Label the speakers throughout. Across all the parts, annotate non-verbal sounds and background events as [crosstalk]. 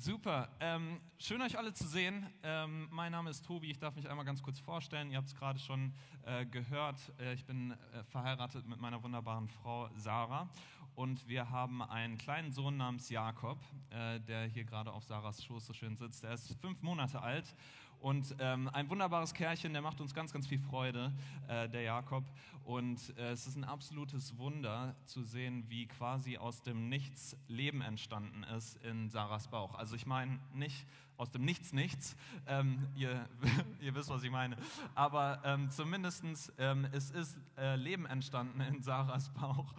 Speaker 1: Super. Ähm, schön euch alle zu sehen. Ähm, mein Name ist Tobi. Ich darf mich einmal ganz kurz vorstellen. Ihr habt es gerade schon äh, gehört. Äh, ich bin äh, verheiratet mit meiner wunderbaren Frau Sarah und wir haben einen kleinen Sohn namens Jakob, äh, der hier gerade auf Sarahs Schoß so schön sitzt. Er ist fünf Monate alt und ähm, ein wunderbares Kerlchen, der macht uns ganz, ganz viel Freude, äh, der Jakob. Und äh, es ist ein absolutes Wunder zu sehen, wie quasi aus dem Nichts Leben entstanden ist in Sarahs Bauch. Also ich meine nicht aus dem Nichts nichts, ähm, ihr, [laughs] ihr, wisst, was ich meine. Aber ähm, zumindest ähm, es ist äh, Leben entstanden in Sarahs Bauch.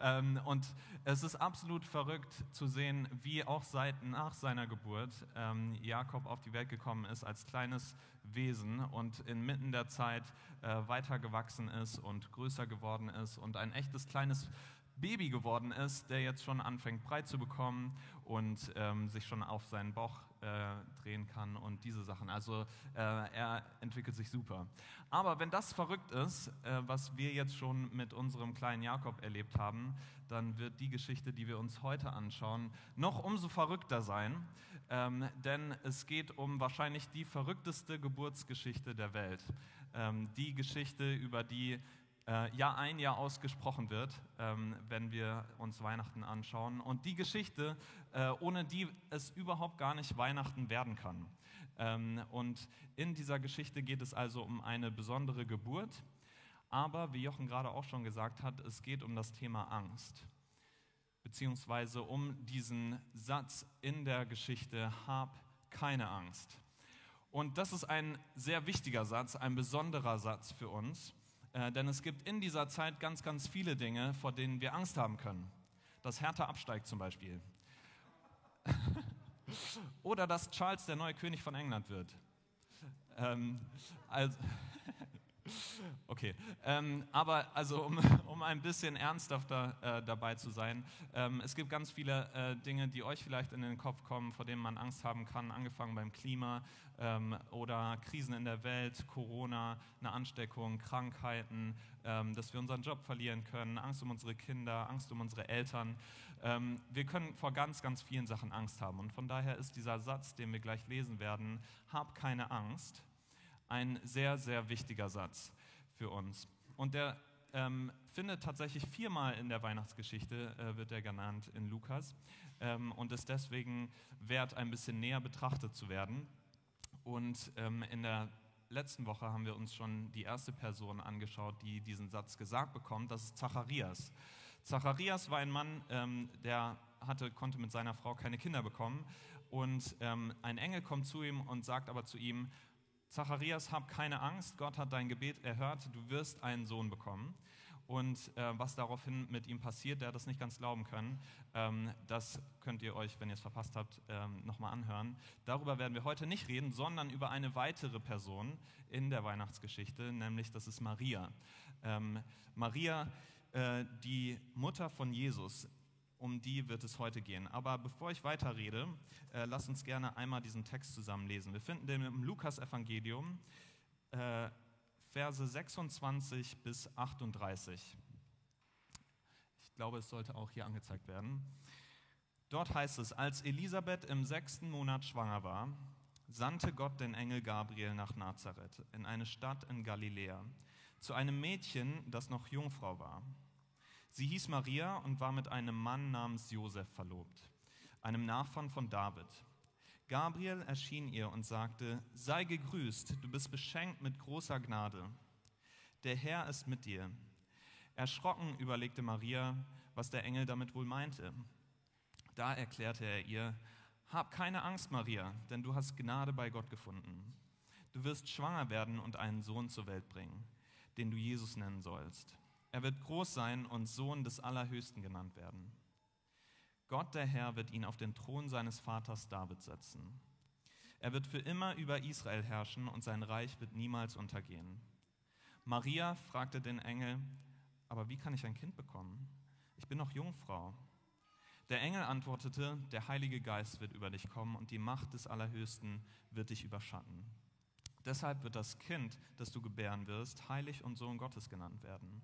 Speaker 1: Ähm, und es ist absolut verrückt zu sehen, wie auch seit nach seiner Geburt ähm, Jakob auf die Welt gekommen ist als kleines Wesen und inmitten der Zeit äh, weitergewachsen ist und größer geworden ist und ein echtes kleines Baby geworden ist, der jetzt schon anfängt breit zu bekommen und ähm, sich schon auf seinen Bauch äh, drehen kann und diese Sachen. Also äh, er entwickelt sich super. Aber wenn das verrückt ist, äh, was wir jetzt schon mit unserem kleinen Jakob erlebt haben, dann wird die Geschichte, die wir uns heute anschauen, noch umso verrückter sein. Ähm, denn es geht um wahrscheinlich die verrückteste Geburtsgeschichte der Welt. Ähm, die Geschichte, über die äh, Jahr ein, Jahr ausgesprochen wird, ähm, wenn wir uns Weihnachten anschauen. Und die Geschichte, äh, ohne die es überhaupt gar nicht Weihnachten werden kann. Ähm, und in dieser Geschichte geht es also um eine besondere Geburt. Aber, wie Jochen gerade auch schon gesagt hat, es geht um das Thema Angst. Beziehungsweise um diesen Satz in der Geschichte, hab keine Angst. Und das ist ein sehr wichtiger Satz, ein besonderer Satz für uns. Äh, denn es gibt in dieser Zeit ganz, ganz viele Dinge, vor denen wir Angst haben können. Dass Hertha absteigt zum Beispiel. [laughs] Oder dass Charles der neue König von England wird. Ähm, also, [laughs] Okay, ähm, aber also um, [laughs] um, ein bisschen ernsthafter äh, dabei zu sein, ähm, es gibt ganz viele äh, Dinge, die euch vielleicht in den Kopf kommen, vor denen man Angst haben kann, angefangen beim Klima ähm, oder Krisen in der Welt, Corona, eine Ansteckung, Krankheiten, ähm, dass wir unseren Job verlieren können, Angst um unsere Kinder, Angst um unsere Eltern. Ähm, wir können vor ganz, ganz vielen Sachen Angst haben und von daher ist dieser Satz, den wir gleich lesen werden, hab keine Angst, ein sehr, sehr wichtiger Satz für uns. Und der ähm, findet tatsächlich viermal in der Weihnachtsgeschichte, äh, wird er genannt in Lukas, ähm, und ist deswegen wert, ein bisschen näher betrachtet zu werden. Und ähm, in der letzten Woche haben wir uns schon die erste Person angeschaut, die diesen Satz gesagt bekommt, das ist Zacharias. Zacharias war ein Mann, ähm, der hatte, konnte mit seiner Frau keine Kinder bekommen. Und ähm, ein Engel kommt zu ihm und sagt aber zu ihm, Zacharias, hab keine Angst, Gott hat dein Gebet erhört, du wirst einen Sohn bekommen. Und äh, was daraufhin mit ihm passiert, der hat das nicht ganz glauben können, ähm, das könnt ihr euch, wenn ihr es verpasst habt, ähm, nochmal anhören. Darüber werden wir heute nicht reden, sondern über eine weitere Person in der Weihnachtsgeschichte, nämlich das ist Maria. Ähm, Maria, äh, die Mutter von Jesus, um die wird es heute gehen. Aber bevor ich weiterrede, äh, lasst uns gerne einmal diesen Text zusammenlesen. Wir finden den im Lukas-Evangelium, äh, Verse 26 bis 38. Ich glaube, es sollte auch hier angezeigt werden. Dort heißt es, als Elisabeth im sechsten Monat schwanger war, sandte Gott den Engel Gabriel nach Nazareth, in eine Stadt in Galiläa, zu einem Mädchen, das noch Jungfrau war. Sie hieß Maria und war mit einem Mann namens Josef verlobt, einem Nachfahren von David. Gabriel erschien ihr und sagte, sei gegrüßt, du bist beschenkt mit großer Gnade. Der Herr ist mit dir. Erschrocken überlegte Maria, was der Engel damit wohl meinte. Da erklärte er ihr, hab keine Angst, Maria, denn du hast Gnade bei Gott gefunden. Du wirst schwanger werden und einen Sohn zur Welt bringen, den du Jesus nennen sollst. Er wird groß sein und Sohn des Allerhöchsten genannt werden. Gott der Herr wird ihn auf den Thron seines Vaters David setzen. Er wird für immer über Israel herrschen und sein Reich wird niemals untergehen. Maria fragte den Engel, aber wie kann ich ein Kind bekommen? Ich bin noch Jungfrau. Der Engel antwortete, der Heilige Geist wird über dich kommen und die Macht des Allerhöchsten wird dich überschatten. Deshalb wird das Kind, das du gebären wirst, heilig und Sohn Gottes genannt werden.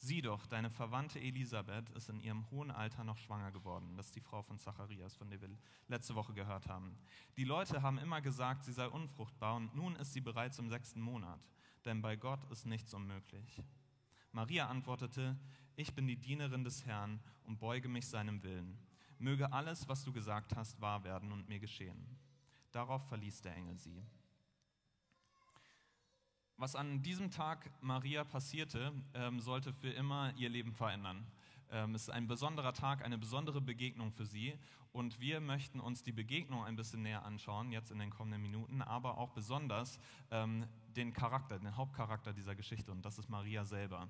Speaker 1: Sieh doch, deine Verwandte Elisabeth ist in ihrem hohen Alter noch schwanger geworden. Das ist die Frau von Zacharias, von der wir letzte Woche gehört haben. Die Leute haben immer gesagt, sie sei unfruchtbar und nun ist sie bereits im sechsten Monat, denn bei Gott ist nichts unmöglich. Maria antwortete, ich bin die Dienerin des Herrn und beuge mich seinem Willen. Möge alles, was du gesagt hast, wahr werden und mir geschehen. Darauf verließ der Engel sie. Was an diesem Tag Maria passierte, ähm, sollte für immer ihr Leben verändern. Ähm, es ist ein besonderer Tag, eine besondere Begegnung für sie. Und wir möchten uns die Begegnung ein bisschen näher anschauen, jetzt in den kommenden Minuten, aber auch besonders ähm, den Charakter, den Hauptcharakter dieser Geschichte. Und das ist Maria selber.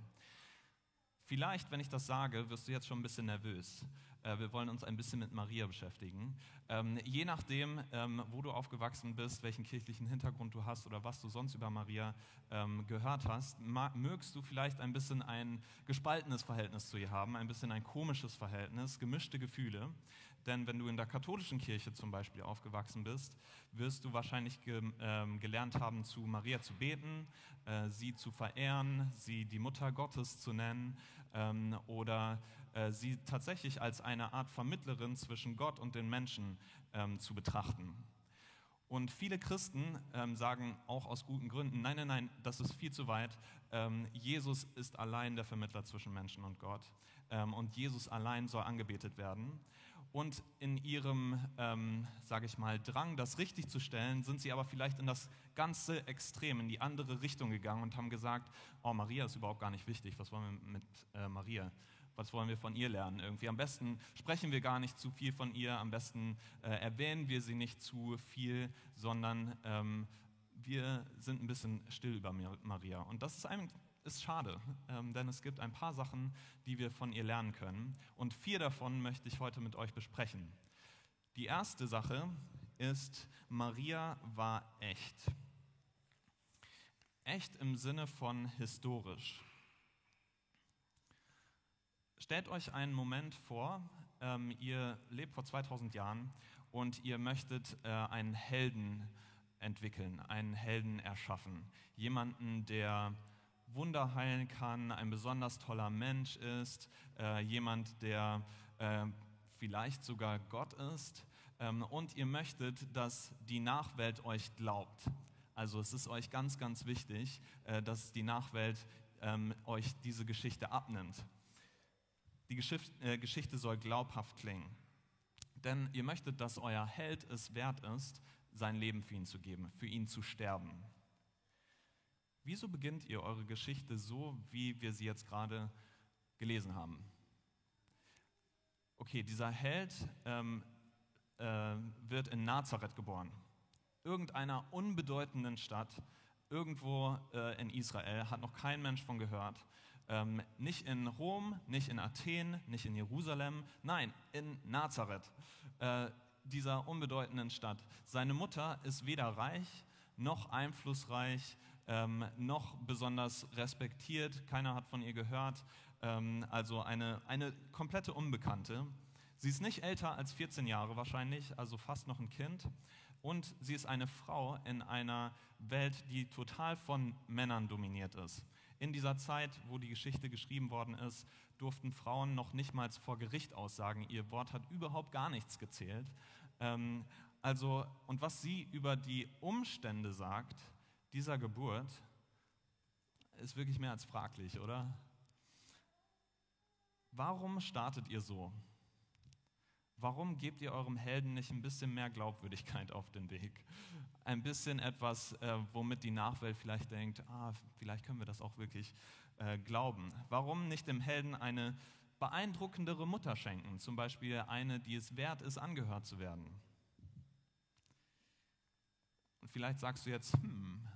Speaker 1: Vielleicht, wenn ich das sage, wirst du jetzt schon ein bisschen nervös. Äh, wir wollen uns ein bisschen mit Maria beschäftigen. Ähm, je nachdem, ähm, wo du aufgewachsen bist, welchen kirchlichen Hintergrund du hast oder was du sonst über Maria ähm, gehört hast, mögst du vielleicht ein bisschen ein gespaltenes Verhältnis zu ihr haben, ein bisschen ein komisches Verhältnis, gemischte Gefühle. Denn wenn du in der katholischen Kirche zum Beispiel aufgewachsen bist, wirst du wahrscheinlich ge, gelernt haben, zu Maria zu beten, äh, sie zu verehren, sie die Mutter Gottes zu nennen ähm, oder äh, sie tatsächlich als eine Art Vermittlerin zwischen Gott und den Menschen ähm, zu betrachten. Und viele Christen ähm, sagen auch aus guten Gründen, nein, nein, nein, das ist viel zu weit. Ähm, Jesus ist allein der Vermittler zwischen Menschen und Gott. Ähm, und Jesus allein soll angebetet werden. Und in ihrem, ähm, sage ich mal, Drang, das richtig zu stellen, sind sie aber vielleicht in das ganze Extrem, in die andere Richtung gegangen und haben gesagt, oh, Maria ist überhaupt gar nicht wichtig, was wollen wir mit äh, Maria? Was wollen wir von ihr lernen? Irgendwie am besten sprechen wir gar nicht zu viel von ihr, am besten äh, erwähnen wir sie nicht zu viel, sondern ähm, wir sind ein bisschen still über Maria. Und das ist ein ist schade, ähm, denn es gibt ein paar Sachen, die wir von ihr lernen können. Und vier davon möchte ich heute mit euch besprechen. Die erste Sache ist, Maria war echt. Echt im Sinne von historisch. Stellt euch einen Moment vor, ähm, ihr lebt vor 2000 Jahren und ihr möchtet äh, einen Helden entwickeln, einen Helden erschaffen. Jemanden, der Wunder heilen kann, ein besonders toller Mensch ist, äh, jemand, der äh, vielleicht sogar Gott ist. Ähm, und ihr möchtet, dass die Nachwelt euch glaubt. Also es ist euch ganz, ganz wichtig, äh, dass die Nachwelt ähm, euch diese Geschichte abnimmt. Die Geschichte, äh, Geschichte soll glaubhaft klingen. Denn ihr möchtet, dass euer Held es wert ist, sein Leben für ihn zu geben, für ihn zu sterben. Wieso beginnt ihr eure Geschichte so, wie wir sie jetzt gerade gelesen haben? Okay, dieser Held ähm, äh, wird in Nazareth geboren, irgendeiner unbedeutenden Stadt, irgendwo äh, in Israel, hat noch kein Mensch von gehört. Ähm, nicht in Rom, nicht in Athen, nicht in Jerusalem, nein, in Nazareth, äh, dieser unbedeutenden Stadt. Seine Mutter ist weder reich noch einflussreich, ähm, noch besonders respektiert. Keiner hat von ihr gehört. Ähm, also eine, eine komplette Unbekannte. Sie ist nicht älter als 14 Jahre wahrscheinlich, also fast noch ein Kind. Und sie ist eine Frau in einer Welt, die total von Männern dominiert ist. In dieser Zeit, wo die Geschichte geschrieben worden ist, durften Frauen noch nicht mal vor Gericht aussagen. Ihr Wort hat überhaupt gar nichts gezählt. Ähm, also, und was sie über die Umstände sagt, dieser Geburt ist wirklich mehr als fraglich, oder? Warum startet ihr so? Warum gebt ihr eurem Helden nicht ein bisschen mehr Glaubwürdigkeit auf den Weg? Ein bisschen etwas, äh, womit die Nachwelt vielleicht denkt, ah, vielleicht können wir das auch wirklich äh, glauben. Warum nicht dem Helden eine beeindruckendere Mutter schenken? Zum Beispiel eine, die es wert ist, angehört zu werden. Und vielleicht sagst du jetzt, hm,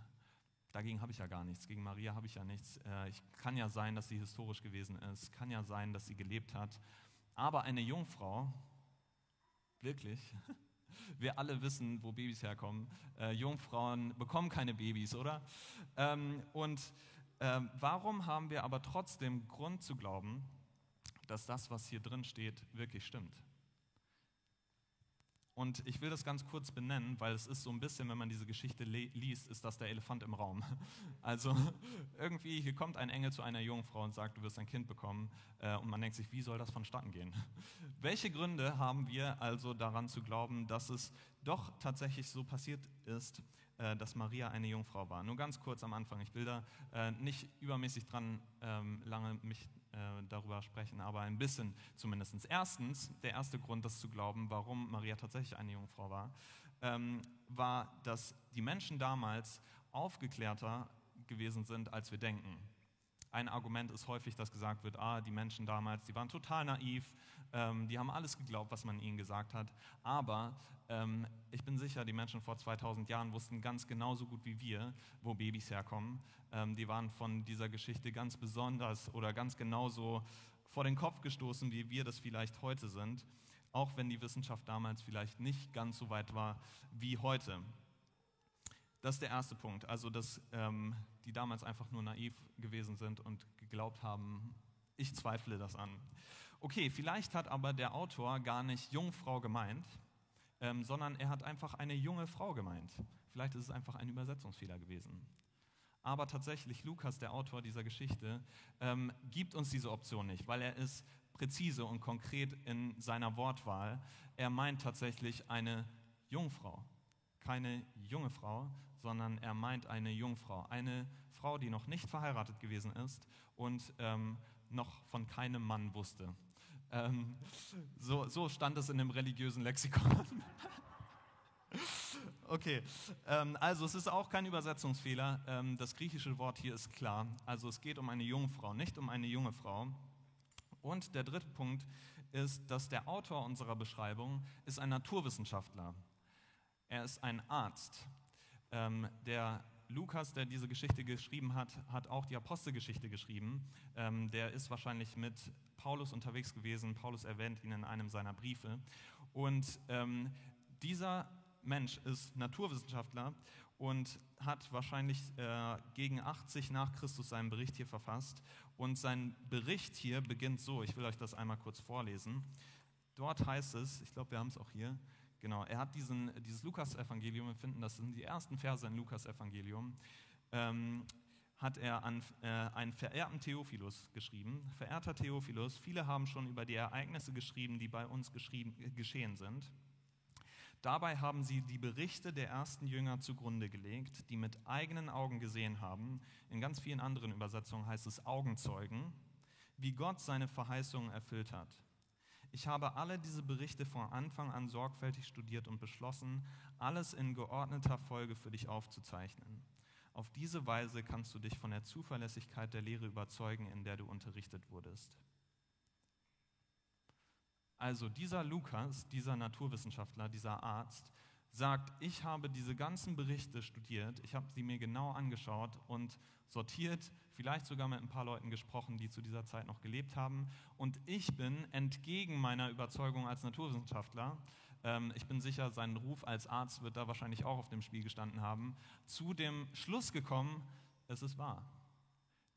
Speaker 1: dagegen habe ich ja gar nichts, gegen Maria habe ich ja nichts. Äh, ich, kann ja sein, dass sie historisch gewesen ist, kann ja sein, dass sie gelebt hat. Aber eine Jungfrau, wirklich, [laughs] wir alle wissen, wo Babys herkommen. Äh, Jungfrauen bekommen keine Babys, oder? Ähm, und äh, warum haben wir aber trotzdem Grund zu glauben, dass das, was hier drin steht, wirklich stimmt? Und ich will das ganz kurz benennen, weil es ist so ein bisschen, wenn man diese Geschichte liest, ist das der Elefant im Raum. [laughs] Also irgendwie, hier kommt ein Engel zu einer Jungfrau und sagt, du wirst ein Kind bekommen. Äh, und man denkt sich, wie soll das vonstatten gehen? [laughs] Welche Gründe haben wir also daran zu glauben, dass es doch tatsächlich so passiert ist, äh, dass Maria eine Jungfrau war? Nur ganz kurz am Anfang. Ich will da äh, nicht übermäßig dran ähm, lange mich äh, darüber sprechen, aber ein bisschen zumindest. Erstens, der erste Grund, das zu glauben, warum Maria tatsächlich eine Jungfrau war, ähm, war, dass die Menschen damals aufgeklärter gewesen sind, als wir denken. Ein Argument ist häufig, dass gesagt wird, ah, die Menschen damals, die waren total naiv, ähm, die haben alles geglaubt, was man ihnen gesagt hat. Aber ähm, ich bin sicher, die Menschen vor 2000 Jahren wussten ganz genauso gut wie wir, wo Babys herkommen. Ähm, die waren von dieser Geschichte ganz besonders oder ganz genauso vor den Kopf gestoßen, wie wir das vielleicht heute sind. Auch wenn die Wissenschaft damals vielleicht nicht ganz so weit war wie heute. Das ist der erste Punkt. Also, dass ähm, die damals einfach nur naiv gewesen sind und geglaubt haben, ich zweifle das an. Okay, vielleicht hat aber der Autor gar nicht Jungfrau gemeint, ähm, sondern er hat einfach eine junge Frau gemeint. Vielleicht ist es einfach ein Übersetzungsfehler gewesen. Aber tatsächlich, Lukas, der Autor dieser Geschichte, ähm, gibt uns diese Option nicht, weil er ist präzise und konkret in seiner Wortwahl. Er meint tatsächlich eine Jungfrau, keine junge Frau, sondern er meint eine Jungfrau, eine Frau, die noch nicht verheiratet gewesen ist und ähm, noch von keinem Mann wusste. Ähm, so, so stand es in dem religiösen Lexikon. [laughs] Okay, ähm, also es ist auch kein Übersetzungsfehler. Ähm, das griechische Wort hier ist klar. Also es geht um eine Jungfrau, nicht um eine junge Frau. Und der dritte Punkt ist, dass der Autor unserer Beschreibung ist ein Naturwissenschaftler. Er ist ein Arzt. Ähm, der Lukas, der diese Geschichte geschrieben hat, hat auch die Apostelgeschichte geschrieben. Ähm, der ist wahrscheinlich mit Paulus unterwegs gewesen. Paulus erwähnt ihn in einem seiner Briefe. Und ähm, dieser Mensch ist Naturwissenschaftler und hat wahrscheinlich äh, gegen 80 nach Christus seinen Bericht hier verfasst. Und sein Bericht hier beginnt so, ich will euch das einmal kurz vorlesen. Dort heißt es, ich glaube, wir haben es auch hier, genau, er hat diesen, dieses Lukas-Evangelium, wir finden, das sind die ersten Verse im Lukas-Evangelium, ähm, hat er an äh, einen verehrten Theophilus geschrieben. Verehrter Theophilus, viele haben schon über die Ereignisse geschrieben, die bei uns geschehen sind. Dabei haben sie die Berichte der ersten Jünger zugrunde gelegt, die mit eigenen Augen gesehen haben. In ganz vielen anderen Übersetzungen heißt es Augenzeugen, wie Gott seine Verheißungen erfüllt hat. Ich habe alle diese Berichte von Anfang an sorgfältig studiert und beschlossen, alles in geordneter Folge für dich aufzuzeichnen. Auf diese Weise kannst du dich von der Zuverlässigkeit der Lehre überzeugen, in der du unterrichtet wurdest. Also dieser Lukas, dieser Naturwissenschaftler, dieser Arzt, sagt, ich habe diese ganzen Berichte studiert, ich habe sie mir genau angeschaut und sortiert, vielleicht sogar mit ein paar Leuten gesprochen, die zu dieser Zeit noch gelebt haben. Und ich bin entgegen meiner Überzeugung als Naturwissenschaftler, ähm, ich bin sicher, sein Ruf als Arzt wird da wahrscheinlich auch auf dem Spiel gestanden haben, zu dem Schluss gekommen, es ist wahr.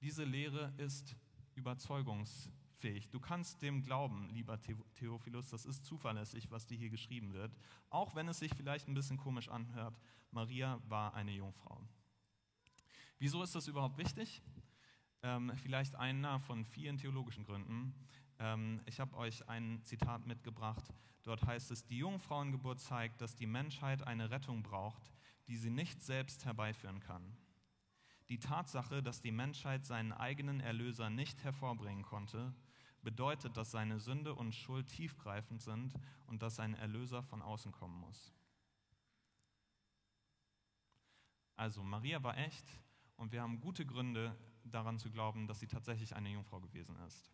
Speaker 1: Diese Lehre ist überzeugungs fähig. Du kannst dem glauben, lieber Theophilus, das ist zuverlässig, was dir hier geschrieben wird. Auch wenn es sich vielleicht ein bisschen komisch anhört, Maria war eine Jungfrau. Wieso ist das überhaupt wichtig? Ähm, vielleicht einer von vielen theologischen Gründen. Ähm, ich habe euch ein Zitat mitgebracht. Dort heißt es, die Jungfrauengeburt zeigt, dass die Menschheit eine Rettung braucht, die sie nicht selbst herbeiführen kann. Die Tatsache, dass die Menschheit seinen eigenen Erlöser nicht hervorbringen konnte, bedeutet, dass seine Sünde und Schuld tiefgreifend sind und dass sein Erlöser von außen kommen muss. Also Maria war echt und wir haben gute Gründe daran zu glauben, dass sie tatsächlich eine Jungfrau gewesen ist.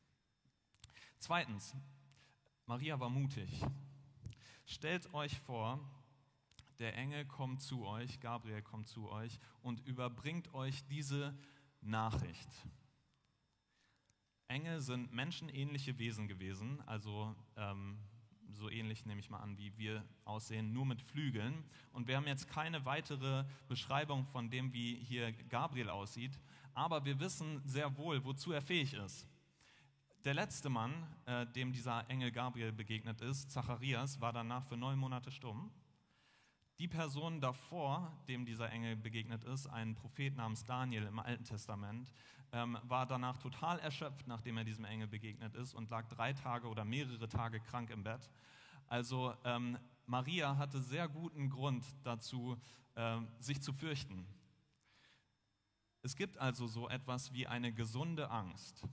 Speaker 1: Zweitens, Maria war mutig. Stellt euch vor, der Engel kommt zu euch, Gabriel kommt zu euch und überbringt euch diese Nachricht. Engel sind menschenähnliche Wesen gewesen, also ähm, so ähnlich nehme ich mal an, wie wir aussehen, nur mit Flügeln. Und wir haben jetzt keine weitere Beschreibung von dem, wie hier Gabriel aussieht, aber wir wissen sehr wohl, wozu er fähig ist. Der letzte Mann, äh, dem dieser Engel Gabriel begegnet ist, Zacharias, war danach für neun Monate stumm. Die Person davor, dem dieser Engel begegnet ist, ein Prophet namens Daniel im Alten Testament, ähm, war danach total erschöpft, nachdem er diesem Engel begegnet ist und lag drei Tage oder mehrere Tage krank im Bett. Also ähm, Maria hatte sehr guten Grund dazu, äh, sich zu fürchten. Es gibt also so etwas wie eine gesunde Angst.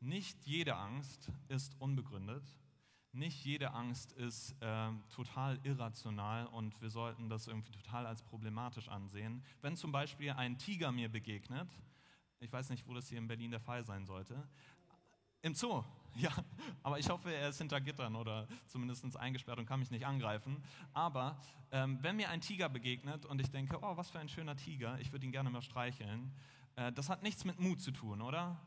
Speaker 1: Nicht jede Angst ist unbegründet. Nicht jede Angst ist äh, total irrational und wir sollten das irgendwie total als problematisch ansehen. Wenn zum Beispiel ein Tiger mir begegnet, ich weiß nicht, wo das hier in Berlin der Fall sein sollte, im Zoo, [laughs] ja, aber ich hoffe, er ist hinter Gittern oder zumindest eingesperrt und kann mich nicht angreifen. Aber ähm, wenn mir ein Tiger begegnet und ich denke, oh, was für ein schöner Tiger, ich würde ihn gerne mal streicheln, äh, das hat nichts mit Mut zu tun, oder?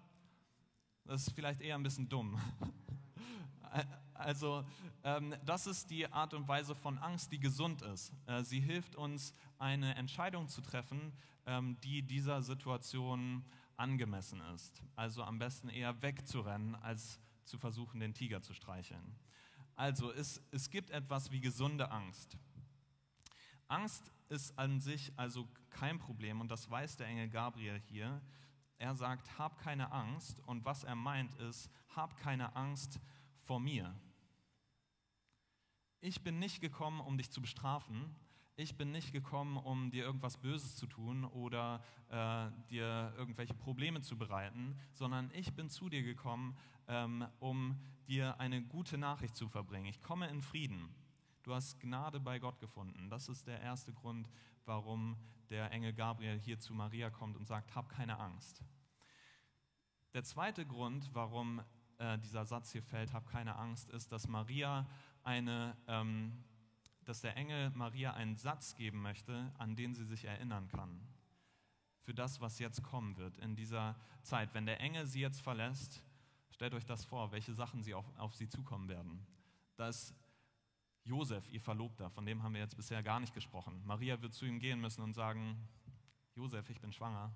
Speaker 1: Das ist vielleicht eher ein bisschen dumm. [laughs] Also ähm, das ist die Art und Weise von Angst, die gesund ist. Äh, sie hilft uns, eine Entscheidung zu treffen, die dieser Situation angemessen ist. Also am besten eher wegzurennen, als zu versuchen, den Tiger zu streicheln. Also es, es gibt etwas wie gesunde Angst. Angst ist an sich also kein Problem und das weiß der Engel Gabriel hier. Er sagt, hab keine Angst und was er meint ist, hab keine Angst vor mir. Ich bin nicht gekommen, um dich zu bestrafen. Ich bin nicht gekommen, um dir irgendwas Böses zu tun oder äh, dir irgendwelche Probleme zu bereiten, sondern ich bin zu dir gekommen, ähm, um dir eine gute Nachricht zu verbringen. Ich komme in Frieden. Du hast Gnade bei Gott gefunden. Das ist der erste Grund, warum der Engel Gabriel hier zu Maria kommt und sagt, hab keine Angst. Der zweite Grund, warum äh, dieser Satz hier fällt, hab keine Angst, ist, dass Maria eine, ähm, dass der Engel Maria einen Satz geben möchte, an den sie sich erinnern kann. Für das, was jetzt kommen wird in dieser Zeit. Wenn der Engel sie jetzt verlässt, stellt euch das vor, welche Sachen sie auf, auf sie zukommen werden. Dass Josef, ihr Verlobter, von dem haben wir jetzt bisher gar nicht gesprochen. Maria wird zu ihm gehen müssen und sagen, Josef, ich bin schwanger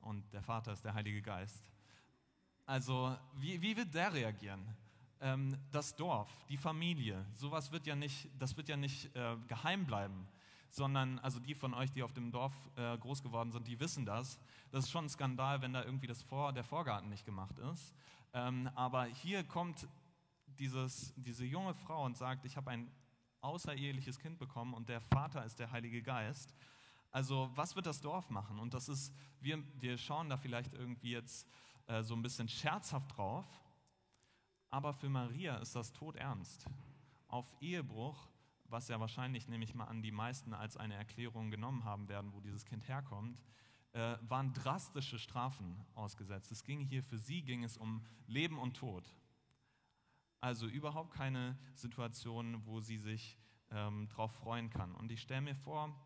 Speaker 1: und der Vater ist der Heilige Geist. Also, wie, wie wird der reagieren? Ähm, das Dorf, die Familie, sowas wird ja nicht, das wird ja nicht äh, geheim bleiben, sondern, also die von euch, die auf dem Dorf äh, groß geworden sind, die wissen das. Das ist schon ein Skandal, wenn da irgendwie das Vor, der Vorgarten nicht gemacht ist. Ähm, aber hier kommt dieses, diese junge Frau und sagt, ich habe ein außereheliches Kind bekommen und der Vater ist der Heilige Geist. Also was wird das Dorf machen? Und das ist, wir, wir schauen da vielleicht irgendwie jetzt äh, so ein bisschen scherzhaft drauf, aber für Maria ist das todernst. Auf Ehebruch, was ja wahrscheinlich, nehme ich mal an, die meisten als eine Erklärung genommen haben werden, wo dieses Kind herkommt, äh, waren drastische Strafen ausgesetzt. Es ging hier für sie, ging es um Leben und Tod. Also überhaupt keine Situation, wo sie sich ähm, darauf freuen kann. Und ich stelle mir vor,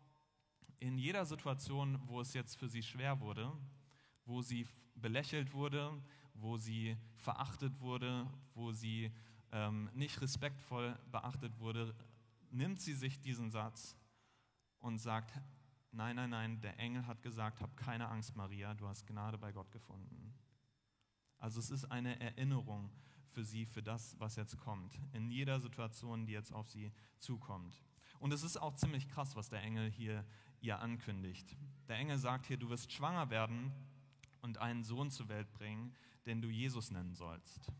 Speaker 1: in jeder Situation, wo es jetzt für sie schwer wurde, wo sie belächelt wurde, wo sie verachtet wurde, wo sie ähm, nicht respektvoll beachtet wurde, nimmt sie sich diesen Satz und sagt, nein, nein, nein, der Engel hat gesagt, hab keine Angst, Maria, du hast Gnade bei Gott gefunden. Also es ist eine Erinnerung für sie, für das, was jetzt kommt, in jeder Situation, die jetzt auf sie zukommt. Und es ist auch ziemlich krass, was der Engel hier ihr ankündigt. Der Engel sagt hier, du wirst schwanger werden und einen Sohn zur Welt bringen, den du Jesus nennen sollst.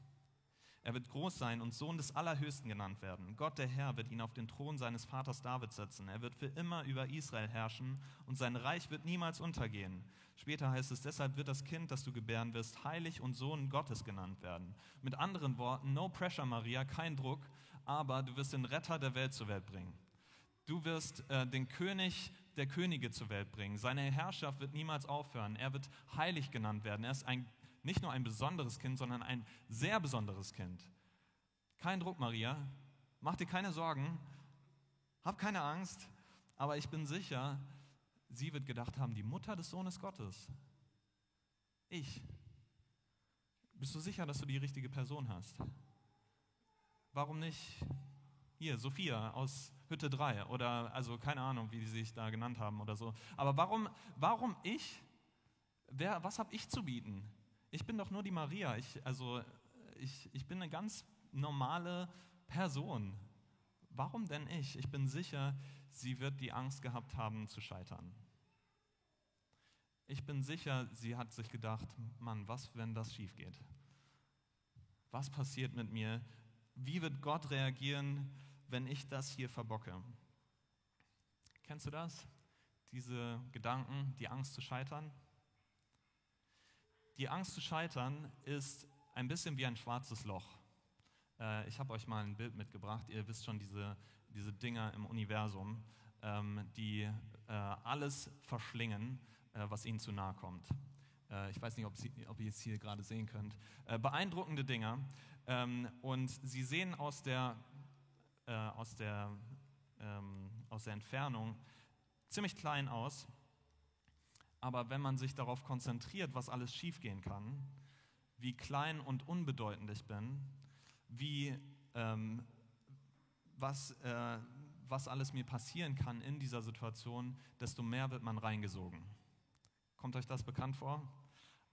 Speaker 1: Er wird groß sein und Sohn des Allerhöchsten genannt werden. Gott der Herr wird ihn auf den Thron seines Vaters David setzen. Er wird für immer über Israel herrschen und sein Reich wird niemals untergehen. Später heißt es, deshalb wird das Kind, das du gebären wirst, heilig und Sohn Gottes genannt werden. Mit anderen Worten, no pressure, Maria, kein Druck, aber du wirst den Retter der Welt zur Welt bringen. Du wirst äh, den König der Könige zur Welt bringen. Seine Herrschaft wird niemals aufhören. Er wird heilig genannt werden. Er ist ein nicht nur ein besonderes Kind, sondern ein sehr besonderes Kind. Kein Druck, Maria. Mach dir keine Sorgen. Hab keine Angst. Aber ich bin sicher, sie wird gedacht haben, die Mutter des Sohnes Gottes. Ich. Bist du sicher, dass du die richtige Person hast? Warum nicht hier, Sophia aus Hütte 3 oder also keine Ahnung, wie die sich da genannt haben oder so. Aber warum, warum ich? Wer, was habe ich zu bieten? Ich bin doch nur die Maria. Ich, also ich, ich bin eine ganz normale Person. Warum denn ich? Ich bin sicher, sie wird die Angst gehabt haben zu scheitern. Ich bin sicher, sie hat sich gedacht, Mann, was, wenn das schief geht? Was passiert mit mir? Wie wird Gott reagieren, wenn ich das hier verbocke? Kennst du das? Diese Gedanken, die Angst zu scheitern? Die Angst zu scheitern ist ein bisschen wie ein schwarzes Loch. Äh, ich habe euch mal ein Bild mitgebracht. Ihr wisst schon, diese, diese Dinger im Universum, ähm, die äh, alles verschlingen, äh, was ihnen zu nahe kommt. Ich weiß nicht, ob, Sie, ob ihr es hier gerade sehen könnt. Beeindruckende Dinger. Ähm, und sie sehen aus der, aus der, ähm, aus der Entfernung ziemlich klein aus. Aber wenn man sich darauf konzentriert, was alles schiefgehen kann, wie klein und unbedeutend ich bin, wie, ähm, was, äh, was alles mir passieren kann in dieser Situation, desto mehr wird man reingesogen. Kommt euch das bekannt vor?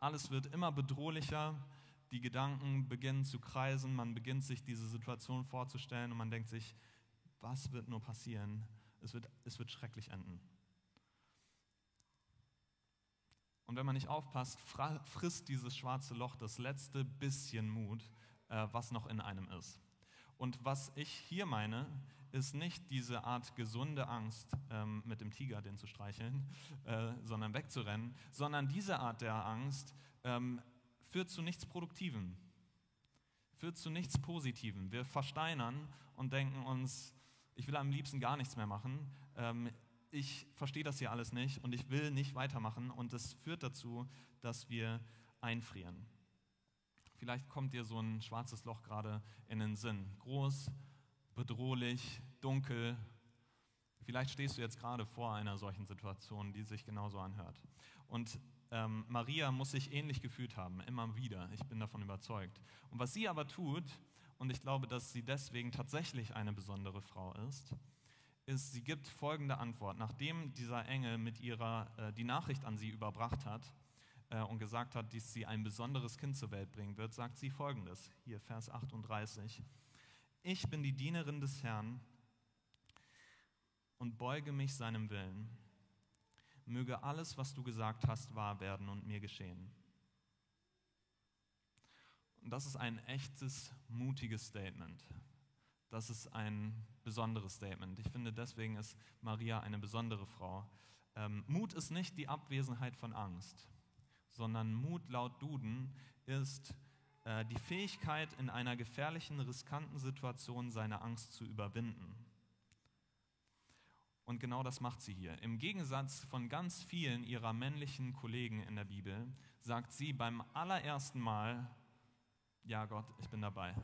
Speaker 1: Alles wird immer bedrohlicher, die Gedanken beginnen zu kreisen, man beginnt sich diese Situation vorzustellen und man denkt sich, was wird nur passieren? Es wird, es wird schrecklich enden. Und wenn man nicht aufpasst, frisst dieses schwarze Loch das letzte bisschen Mut, äh, was noch in einem ist. Und was ich hier meine, ist nicht diese Art gesunde Angst, ähm, mit dem Tiger den zu streicheln, äh, sondern wegzurennen, sondern diese Art der Angst ähm, führt zu nichts Produktivem, führt zu nichts Positivem. Wir versteinern und denken uns, ich will am liebsten gar nichts mehr machen. Ähm, ich verstehe das hier alles nicht und ich will nicht weitermachen. Und das führt dazu, dass wir einfrieren. Vielleicht kommt dir so ein schwarzes Loch gerade in den Sinn. Groß, bedrohlich, dunkel. Vielleicht stehst du jetzt gerade vor einer solchen Situation, die sich genauso anhört. Und ähm, Maria muss sich ähnlich gefühlt haben, immer wieder. Ich bin davon überzeugt. Und was sie aber tut, und ich glaube, dass sie deswegen tatsächlich eine besondere Frau ist, ist, sie gibt folgende Antwort. Nachdem dieser Engel mit ihrer äh, die Nachricht an sie überbracht hat, äh, und gesagt hat, dass sie ein besonderes Kind zur Welt bringen wird, sagt sie folgendes, hier Vers 38. Ich bin die Dienerin des Herrn und beuge mich seinem Willen. Möge alles, was du gesagt hast, wahr werden und mir geschehen. Und das ist ein echtes, mutiges Statement. Das ist ein besonderes Statement. Ich finde, deswegen ist Maria eine besondere Frau. Ähm, Mut ist nicht die Abwesenheit von Angst sondern Mut laut Duden ist äh, die Fähigkeit, in einer gefährlichen, riskanten Situation seine Angst zu überwinden. Und genau das macht sie hier. Im Gegensatz von ganz vielen ihrer männlichen Kollegen in der Bibel sagt sie beim allerersten Mal, ja Gott, ich bin dabei.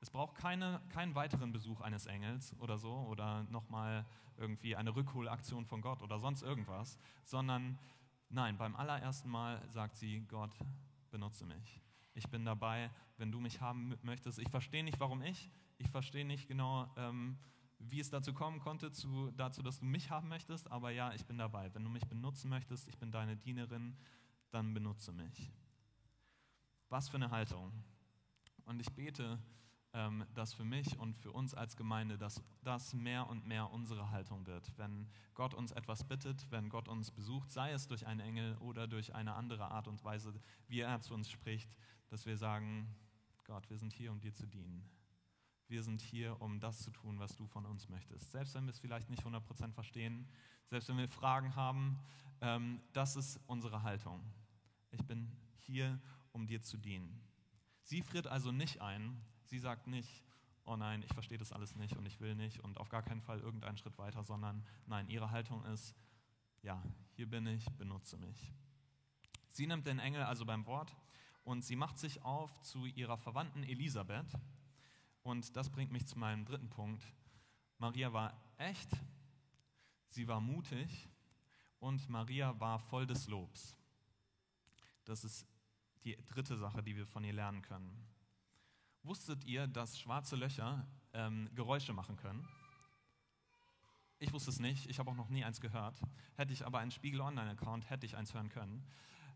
Speaker 1: Es braucht keine, keinen weiteren Besuch eines Engels oder so oder nochmal irgendwie eine Rückholaktion von Gott oder sonst irgendwas, sondern Nein, beim allerersten Mal sagt sie, Gott, benutze mich. Ich bin dabei, wenn du mich haben möchtest. Ich verstehe nicht, warum ich. Ich verstehe nicht genau, ähm, wie es dazu kommen konnte, zu, dazu, dass du mich haben möchtest. Aber ja, ich bin dabei. Wenn du mich benutzen möchtest, ich bin deine Dienerin, dann benutze mich. Was für eine Haltung. Und ich bete, dass für mich und für uns als Gemeinde, dass das mehr und mehr unsere Haltung wird. Wenn Gott uns etwas bittet, wenn Gott uns besucht, sei es durch einen Engel oder durch eine andere Art und Weise, wie er zu uns spricht, dass wir sagen, Gott, wir sind hier, um dir zu dienen. Wir sind hier, um das zu tun, was du von uns möchtest. Selbst wenn wir es vielleicht nicht 100% verstehen, selbst wenn wir Fragen haben, ähm, das ist unsere Haltung. Ich bin hier, um dir zu dienen. Sie friert also nicht ein, Sie sagt nicht, oh nein, ich verstehe das alles nicht und ich will nicht und auf gar keinen Fall irgendeinen Schritt weiter, sondern nein, ihre Haltung ist, ja, hier bin ich, benutze mich. Sie nimmt den Engel also beim Wort und sie macht sich auf zu ihrer Verwandten Elisabeth. Und das bringt mich zu meinem dritten Punkt. Maria war echt, sie war mutig und Maria war voll des Lobs. Das ist die dritte Sache, die wir von ihr lernen können. Wusstet ihr, dass schwarze Löcher ähm, Geräusche machen können? Ich wusste es nicht, ich habe auch noch nie eins gehört. Hätte ich aber einen Spiegel Online-Account, hätte ich eins hören können.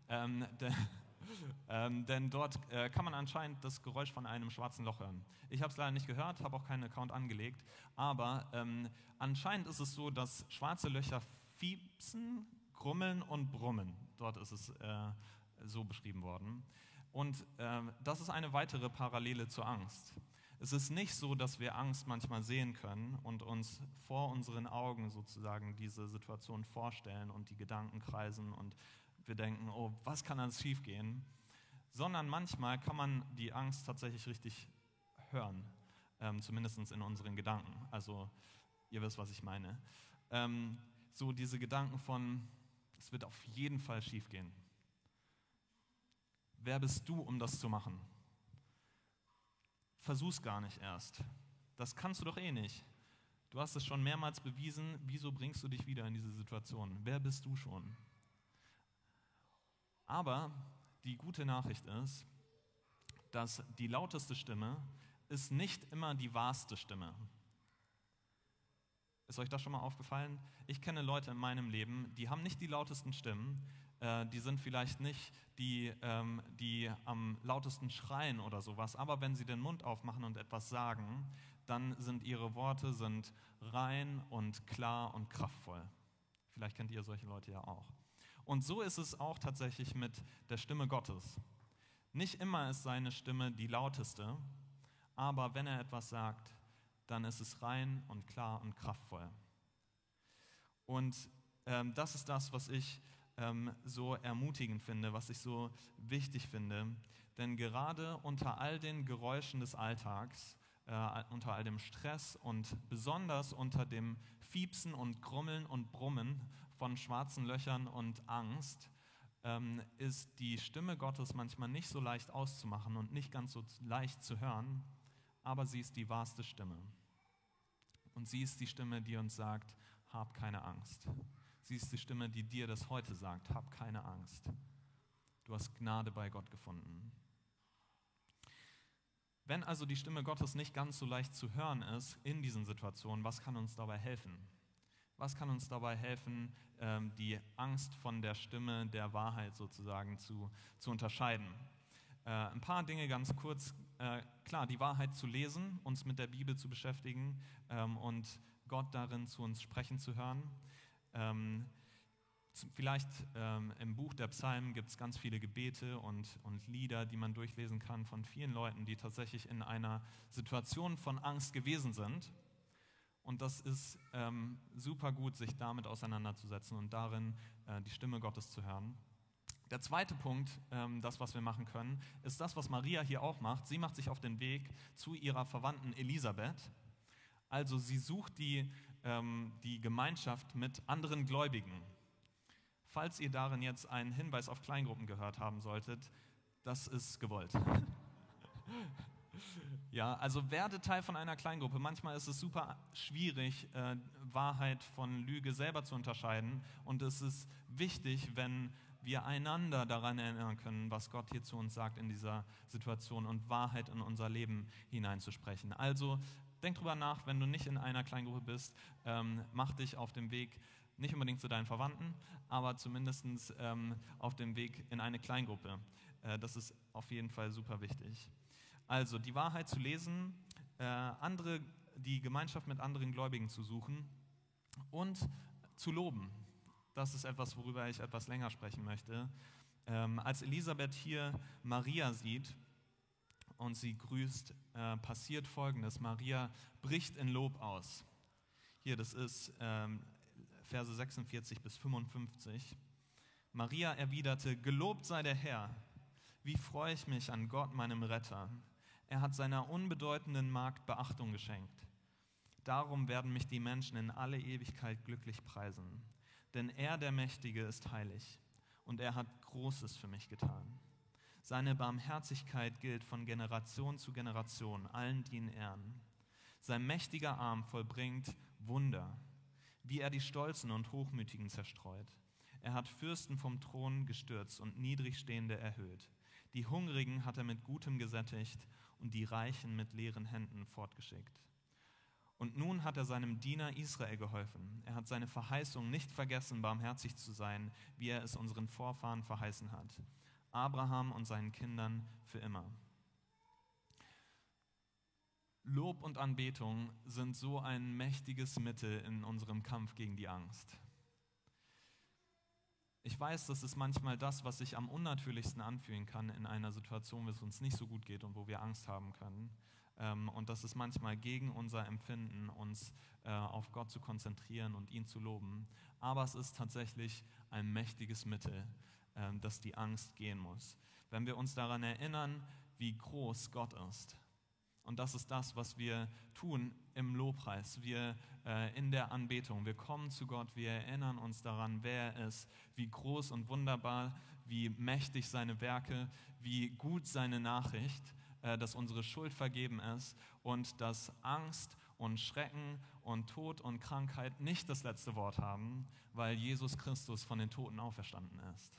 Speaker 1: Ähm, [laughs] ähm, denn dort äh, kann man anscheinend das Geräusch von einem schwarzen Loch hören. Ich habe es leider nicht gehört, habe auch keinen Account angelegt, aber ähm, anscheinend ist es so, dass schwarze Löcher fiepsen, grummeln und brummen. Dort ist es äh, so beschrieben worden. Und äh, das ist eine weitere Parallele zur Angst. Es ist nicht so, dass wir Angst manchmal sehen können und uns vor unseren Augen sozusagen diese Situation vorstellen und die Gedanken kreisen und wir denken, oh, was kann alles schiefgehen? Sondern manchmal kann man die Angst tatsächlich richtig hören, ähm, zumindest in unseren Gedanken. Also ihr wisst, was ich meine. Ähm, so diese Gedanken von, es wird auf jeden Fall schiefgehen. Wer bist du, um das zu machen? Versuch's gar nicht erst. Das kannst du doch eh nicht. Du hast es schon mehrmals bewiesen. Wieso bringst du dich wieder in diese Situation? Wer bist du schon? Aber die gute Nachricht ist, dass die lauteste Stimme ist nicht immer die wahrste Stimme. Ist euch das schon mal aufgefallen? Ich kenne Leute in meinem Leben, die haben nicht die lautesten Stimmen, äh, die sind vielleicht nicht die, ähm, die am lautesten schreien oder sowas, aber wenn sie den Mund aufmachen und etwas sagen, dann sind ihre Worte sind rein und klar und kraftvoll. Vielleicht kennt ihr solche Leute ja auch. Und so ist es auch tatsächlich mit der Stimme Gottes. Nicht immer ist seine Stimme die lauteste, aber wenn er etwas sagt, dann ist es rein und klar und kraftvoll. Und ähm, das ist das, was ich ähm, so ermutigend finde, was ich so wichtig finde. Denn gerade unter all den Geräuschen des Alltags, äh, unter all dem Stress und besonders unter dem Fiepsen und Grummeln und Brummen von schwarzen Löchern und Angst, ähm, ist die Stimme Gottes manchmal nicht so leicht auszumachen und nicht ganz so leicht zu hören, aber sie ist die wahrste Stimme. Und sie ist die Stimme, die uns sagt, hab keine Angst. Sie ist die Stimme, die dir das heute sagt, hab keine Angst. Du hast Gnade bei Gott gefunden. Wenn also die Stimme Gottes nicht ganz so leicht zu hören ist in diesen Situationen, was kann uns dabei helfen? Was kann uns dabei helfen, ähm, die Angst von der Stimme der Wahrheit sozusagen zu, zu unterscheiden? Äh, ein paar Dinge ganz kurz. Äh, klar, die Wahrheit zu lesen, uns mit der Bibel zu beschäftigen ähm, und Gott darin zu uns sprechen zu hören. Ähm, vielleicht im Buch der Psalmen gibt es ganz viele Gebete und, und Lieder, die man durchlesen kann von vielen Leuten, die tatsächlich in einer Situation von Angst gewesen sind und das ist ähm, super gut, sich damit auseinanderzusetzen und darin äh, die Stimme Gottes zu hören. Der zweite Punkt, ähm, das, was wir machen können, ist das, was Maria hier auch macht. Sie macht sich auf den Weg zu ihrer Verwandten Elisabeth. Also sie sucht die, ähm, die Gemeinschaft mit anderen Gläubigen. Falls ihr darin jetzt einen Hinweis auf Kleingruppen gehört haben solltet, das ist gewollt. [laughs] Ja, also werde Teil von einer Kleingruppe. Manchmal ist es super schwierig, äh, Wahrheit von Lüge selber zu unterscheiden. Und es ist wichtig, wenn wir einander daran erinnern können, was Gott hier zu uns sagt in dieser Situation und Wahrheit in unser Leben hineinzusprechen. Also denk drüber nach, wenn du nicht in einer Kleingruppe bist, ähm, mach dich auf dem Weg nicht unbedingt zu deinen Verwandten, aber zumindest ähm, auf dem Weg in eine Kleingruppe. Äh, das ist auf jeden Fall super wichtig. Also die Wahrheit zu lesen, äh, andere, die Gemeinschaft mit anderen Gläubigen zu suchen und zu loben. Das ist etwas, worüber ich etwas länger sprechen möchte. Ähm, als Elisabeth hier Maria sieht und sie grüßt, äh, passiert Folgendes. Maria bricht in Lob aus. Hier, das ist ähm, Verse 46 bis 55. Maria erwiderte, Gelobt sei der Herr. Wie freue ich mich an Gott, meinem Retter er hat seiner unbedeutenden Magd Beachtung geschenkt. Darum werden mich die Menschen in alle Ewigkeit glücklich preisen. Denn er, der Mächtige, ist heilig und er hat Großes für mich getan. Seine Barmherzigkeit gilt von Generation zu Generation allen, die ihn ehren. Sein mächtiger Arm vollbringt Wunder, wie er die Stolzen und Hochmütigen zerstreut. Er hat Fürsten vom Thron gestürzt und Niedrigstehende erhöht. Die Hungrigen hat er mit Gutem gesättigt und die Reichen mit leeren Händen fortgeschickt. Und nun hat er seinem Diener Israel geholfen. Er hat seine Verheißung nicht vergessen, barmherzig zu sein, wie er es unseren Vorfahren verheißen hat. Abraham und seinen Kindern für immer. Lob und Anbetung sind so ein mächtiges Mittel in unserem Kampf gegen die Angst. Ich weiß, das ist manchmal das, was sich am unnatürlichsten anfühlen kann in einer Situation, wo es uns nicht so gut geht und wo wir Angst haben können. Ähm, und das ist manchmal gegen unser Empfinden, uns äh, auf Gott zu konzentrieren und ihn zu loben. Aber es ist tatsächlich ein mächtiges Mittel, dass die Angst gehen muss. Wenn wir uns daran erinnern, wie groß Gott ist, und das ist das, was wir tun im Lobpreis, wir äh, in der Anbetung. Wir kommen zu Gott, wir erinnern uns daran, wer er ist, wie groß und wunderbar, wie mächtig seine Werke, wie gut seine Nachricht, äh, dass unsere Schuld vergeben ist und dass Angst und Schrecken und Tod und Krankheit nicht das letzte Wort haben, weil Jesus Christus von den Toten auferstanden ist.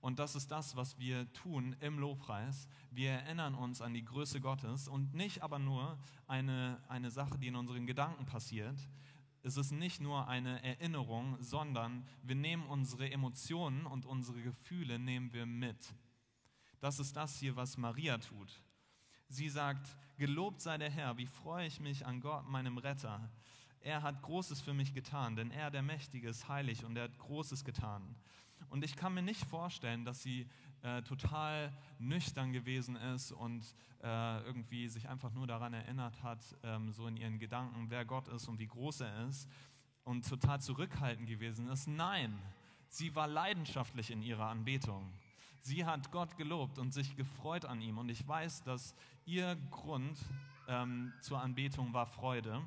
Speaker 1: Und das ist das, was wir tun im Lobpreis. Wir erinnern uns an die Größe Gottes und nicht aber nur eine, eine Sache, die in unseren Gedanken passiert. Es ist nicht nur eine Erinnerung, sondern wir nehmen unsere Emotionen und unsere Gefühle nehmen wir mit. Das ist das hier, was Maria tut. Sie sagt, gelobt sei der Herr, wie freue ich mich an Gott, meinem Retter. Er hat Großes für mich getan, denn er, der Mächtige, ist heilig und er hat Großes getan. Und ich kann mir nicht vorstellen, dass sie äh, total nüchtern gewesen ist und äh, irgendwie sich einfach nur daran erinnert hat, ähm, so in ihren Gedanken, wer Gott ist und wie groß er ist und total zurückhaltend gewesen ist. Nein, sie war leidenschaftlich in ihrer Anbetung. Sie hat Gott gelobt und sich gefreut an ihm. Und ich weiß, dass ihr Grund ähm, zur Anbetung war Freude,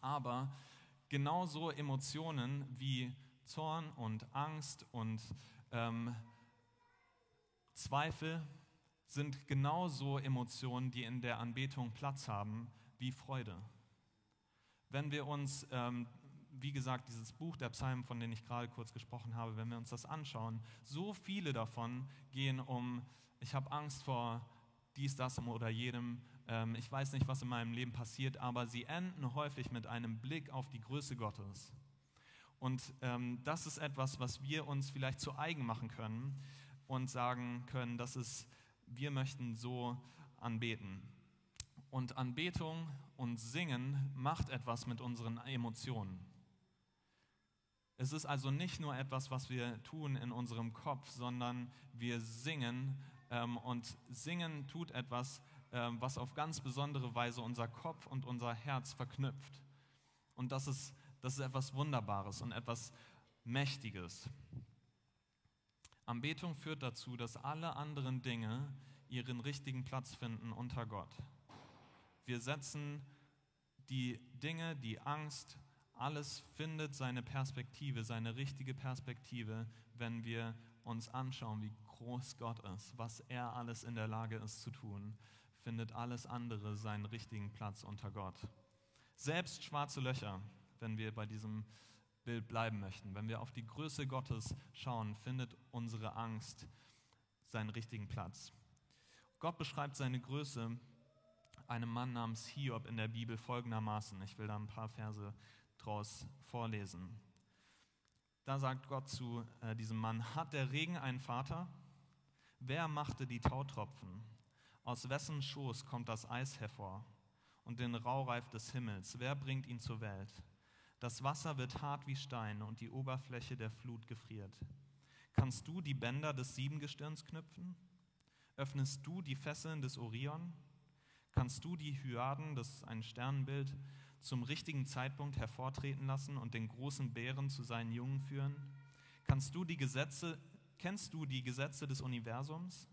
Speaker 1: aber genauso Emotionen wie Zorn und Angst und ähm, Zweifel sind genauso Emotionen, die in der Anbetung Platz haben, wie Freude. Wenn wir uns, ähm, wie gesagt, dieses Buch der Psalmen, von dem ich gerade kurz gesprochen habe, wenn wir uns das anschauen, so viele davon gehen um, ich habe Angst vor dies, das oder jedem, ähm, ich weiß nicht, was in meinem Leben passiert, aber sie enden häufig mit einem Blick auf die Größe Gottes und ähm, das ist etwas, was wir uns vielleicht zu eigen machen können und sagen können, dass es, wir möchten so anbeten. Und Anbetung und Singen macht etwas mit unseren Emotionen. Es ist also nicht nur etwas, was wir tun in unserem Kopf, sondern wir singen ähm, und Singen tut etwas, ähm, was auf ganz besondere Weise unser Kopf und unser Herz verknüpft. Und das ist das ist etwas Wunderbares und etwas Mächtiges. Anbetung führt dazu, dass alle anderen Dinge ihren richtigen Platz finden unter Gott. Wir setzen die Dinge, die Angst, alles findet seine Perspektive, seine richtige Perspektive, wenn wir uns anschauen, wie groß Gott ist, was er alles in der Lage ist zu tun, findet alles andere seinen richtigen Platz unter Gott. Selbst schwarze Löcher wenn wir bei diesem Bild bleiben möchten. Wenn wir auf die Größe Gottes schauen, findet unsere Angst seinen richtigen Platz. Gott beschreibt seine Größe einem Mann namens Hiob in der Bibel folgendermaßen. Ich will da ein paar Verse draus vorlesen. Da sagt Gott zu äh, diesem Mann, hat der Regen einen Vater? Wer machte die Tautropfen? Aus wessen Schoß kommt das Eis hervor und den Raureif des Himmels? Wer bringt ihn zur Welt? Das Wasser wird hart wie Stein und die Oberfläche der Flut gefriert. Kannst du die Bänder des Siebengestirns knüpfen? Öffnest du die Fesseln des Orion? Kannst du die Hyaden, das ist ein Sternenbild, zum richtigen Zeitpunkt hervortreten lassen und den großen Bären zu seinen Jungen führen? Kannst du die Gesetze, kennst du die Gesetze des Universums?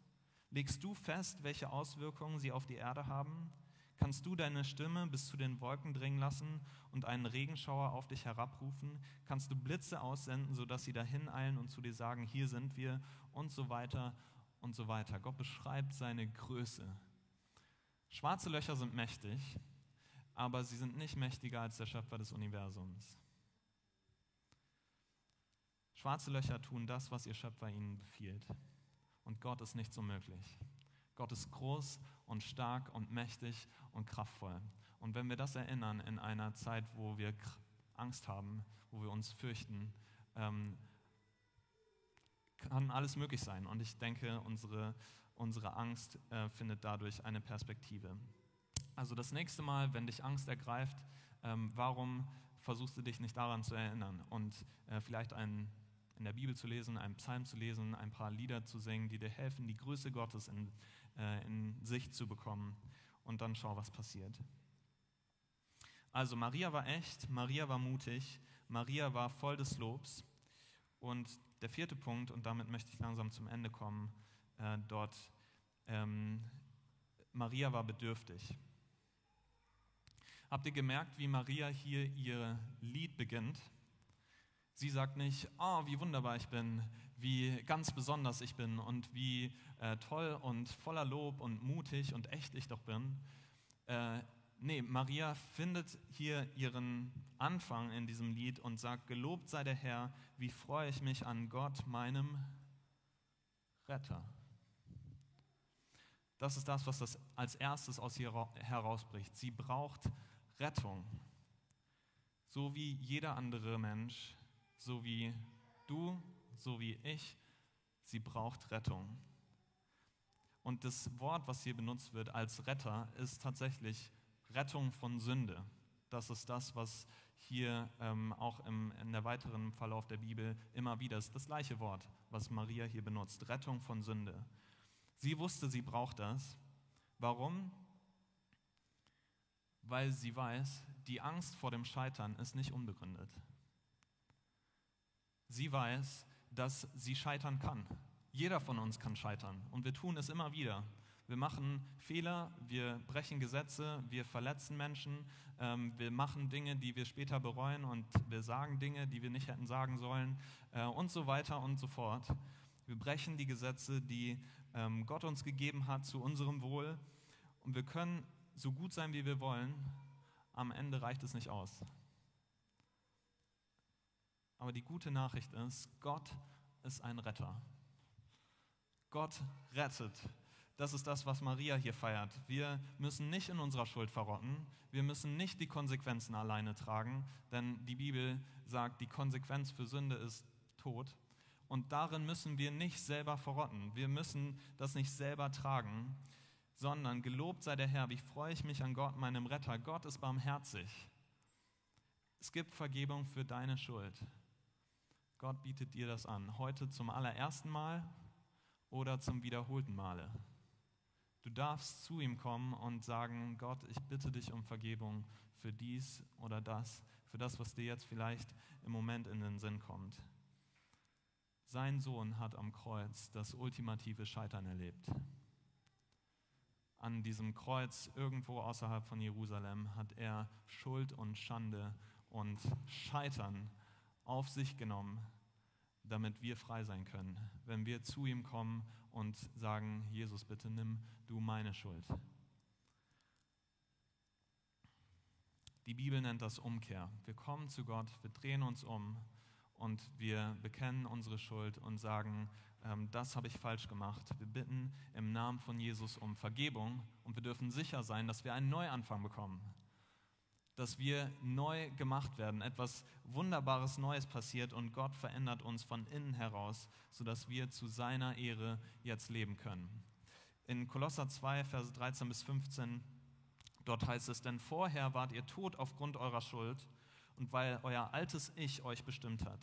Speaker 1: Legst du fest, welche Auswirkungen sie auf die Erde haben? Kannst du deine Stimme bis zu den Wolken dringen lassen und einen Regenschauer auf dich herabrufen? Kannst du Blitze aussenden, sodass sie dahin eilen und zu dir sagen, hier sind wir und so weiter und so weiter. Gott beschreibt seine Größe. Schwarze Löcher sind mächtig, aber sie sind nicht mächtiger als der Schöpfer des Universums. Schwarze Löcher tun das, was ihr Schöpfer ihnen befiehlt. Und Gott ist nicht so möglich. Gott ist groß und stark und mächtig und kraftvoll. Und wenn wir das erinnern in einer Zeit, wo wir Angst haben, wo wir uns fürchten, ähm, kann alles möglich sein. Und ich denke, unsere, unsere Angst äh, findet dadurch eine Perspektive. Also das nächste Mal, wenn dich Angst ergreift, ähm, warum versuchst du dich nicht daran zu erinnern und äh, vielleicht einen, in der Bibel zu lesen, einen Psalm zu lesen, ein paar Lieder zu singen, die dir helfen, die Größe Gottes in, äh, in Sicht zu bekommen und dann schau, was passiert. Also Maria war echt, Maria war mutig, Maria war voll des Lobs und der vierte Punkt, und damit möchte ich langsam zum Ende kommen, äh, dort, ähm, Maria war bedürftig. Habt ihr gemerkt, wie Maria hier ihr Lied beginnt? Sie sagt nicht, oh, wie wunderbar ich bin, wie ganz besonders ich bin und wie äh, toll und voller Lob und mutig und echt ich doch bin. Äh, nee, Maria findet hier ihren Anfang in diesem Lied und sagt, gelobt sei der Herr, wie freue ich mich an Gott, meinem Retter. Das ist das, was das als erstes aus ihr herausbricht. Sie braucht Rettung. So wie jeder andere Mensch, so wie du, so wie ich, sie braucht Rettung. Und das Wort, was hier benutzt wird als Retter, ist tatsächlich Rettung von Sünde. Das ist das, was hier ähm, auch im, in der weiteren Verlauf der Bibel immer wieder ist. Das gleiche Wort, was Maria hier benutzt, Rettung von Sünde. Sie wusste, sie braucht das. Warum? weil sie weiß, die Angst vor dem Scheitern ist nicht unbegründet. Sie weiß, dass sie scheitern kann. Jeder von uns kann scheitern und wir tun es immer wieder. Wir machen Fehler, wir brechen Gesetze, wir verletzen Menschen, ähm, wir machen Dinge, die wir später bereuen und wir sagen Dinge, die wir nicht hätten sagen sollen äh, und so weiter und so fort. Wir brechen die Gesetze, die ähm, Gott uns gegeben hat zu unserem Wohl und wir können so gut sein, wie wir wollen, am Ende reicht es nicht aus. Aber die gute Nachricht ist, Gott ist ein Retter. Gott rettet. Das ist das, was Maria hier feiert. Wir müssen nicht in unserer Schuld verrotten. Wir müssen nicht die Konsequenzen alleine tragen, denn die Bibel sagt, die Konsequenz für Sünde ist Tod. Und darin müssen wir nicht selber verrotten. Wir müssen das nicht selber tragen, sondern gelobt sei der Herr, wie freue ich mich an Gott, meinem Retter. Gott ist barmherzig. Es gibt Vergebung für deine Schuld. Gott bietet dir das an, heute zum allerersten Mal oder zum wiederholten Male. Du darfst zu ihm kommen und sagen, Gott, ich bitte dich um Vergebung für dies oder das, für das, was dir jetzt vielleicht im Moment in den Sinn kommt. Sein Sohn hat am Kreuz das ultimative Scheitern erlebt an diesem Kreuz irgendwo außerhalb von Jerusalem hat er Schuld und Schande und Scheitern auf sich genommen, damit wir frei sein können, wenn wir zu ihm kommen und sagen, Jesus, bitte nimm du meine Schuld. Die Bibel nennt das Umkehr. Wir kommen zu Gott, wir drehen uns um und wir bekennen unsere Schuld und sagen, ähm, das habe ich falsch gemacht. Wir bitten im Namen von Jesus um Vergebung und wir dürfen sicher sein, dass wir einen Neuanfang bekommen, dass wir neu gemacht werden, etwas Wunderbares Neues passiert und Gott verändert uns von innen heraus, sodass wir zu seiner Ehre jetzt leben können. In Kolosser 2, Verse 13 bis 15, dort heißt es, denn vorher wart ihr tot aufgrund eurer Schuld und weil euer altes Ich euch bestimmt hat.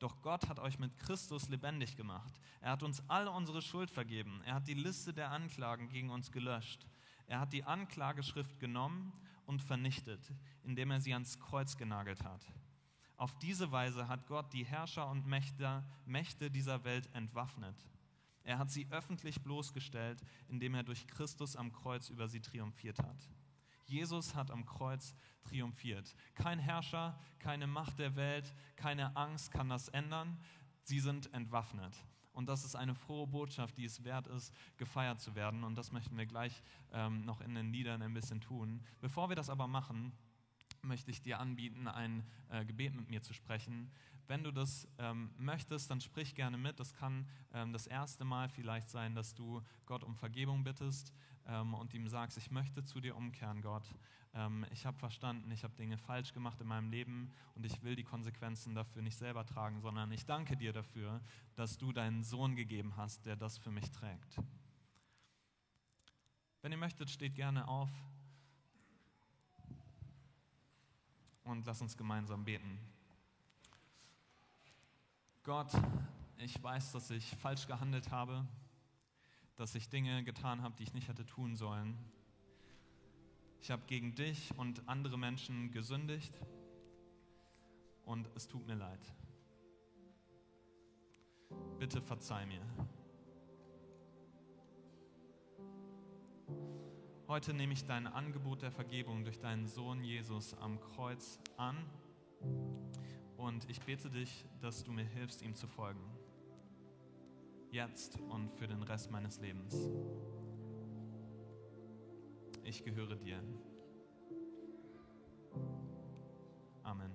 Speaker 1: Doch Gott hat euch mit Christus lebendig gemacht. Er hat uns alle unsere Schuld vergeben. Er hat die Liste der Anklagen gegen uns gelöscht. Er hat die Anklageschrift genommen und vernichtet, indem er sie ans Kreuz genagelt hat. Auf diese Weise hat Gott die Herrscher und Mächte, Mächte dieser Welt entwaffnet. Er hat sie öffentlich bloßgestellt, indem er durch Christus am Kreuz über sie triumphiert hat. Jesus hat am Kreuz triumphiert. Kein Herrscher, keine Macht der Welt, keine Angst kann das ändern. Sie sind entwaffnet. Und das ist eine frohe Botschaft, die es wert ist, gefeiert zu werden. Und das möchten wir gleich ähm, noch in den Liedern ein bisschen tun. Bevor wir das aber machen, möchte ich dir anbieten, ein äh, Gebet mit mir zu sprechen. Wenn du das ähm, möchtest, dann sprich gerne mit. Das kann ähm, das erste Mal vielleicht sein, dass du Gott um Vergebung bittest ähm, und ihm sagst, ich möchte zu dir umkehren, Gott. ähm, ich habe verstanden, ich habe Dinge falsch gemacht in meinem Leben und ich will die Konsequenzen dafür nicht selber tragen, sondern ich danke dir dafür, dass du deinen Sohn gegeben hast, der das für mich trägt. Wenn ihr möchtet, steht gerne auf und lasst uns gemeinsam beten. Gott, ich weiß, dass ich falsch gehandelt habe, dass ich Dinge getan habe, die ich nicht hätte tun sollen. Ich habe gegen dich und andere Menschen gesündigt und es tut mir leid. Bitte verzeih mir. Heute nehme ich dein Angebot der Vergebung durch deinen Sohn Jesus am Kreuz an und ich bete dich, dass du mir hilfst, ihm zu folgen. Jetzt und für den Rest meines Lebens. Ich gehöre dir. Amen.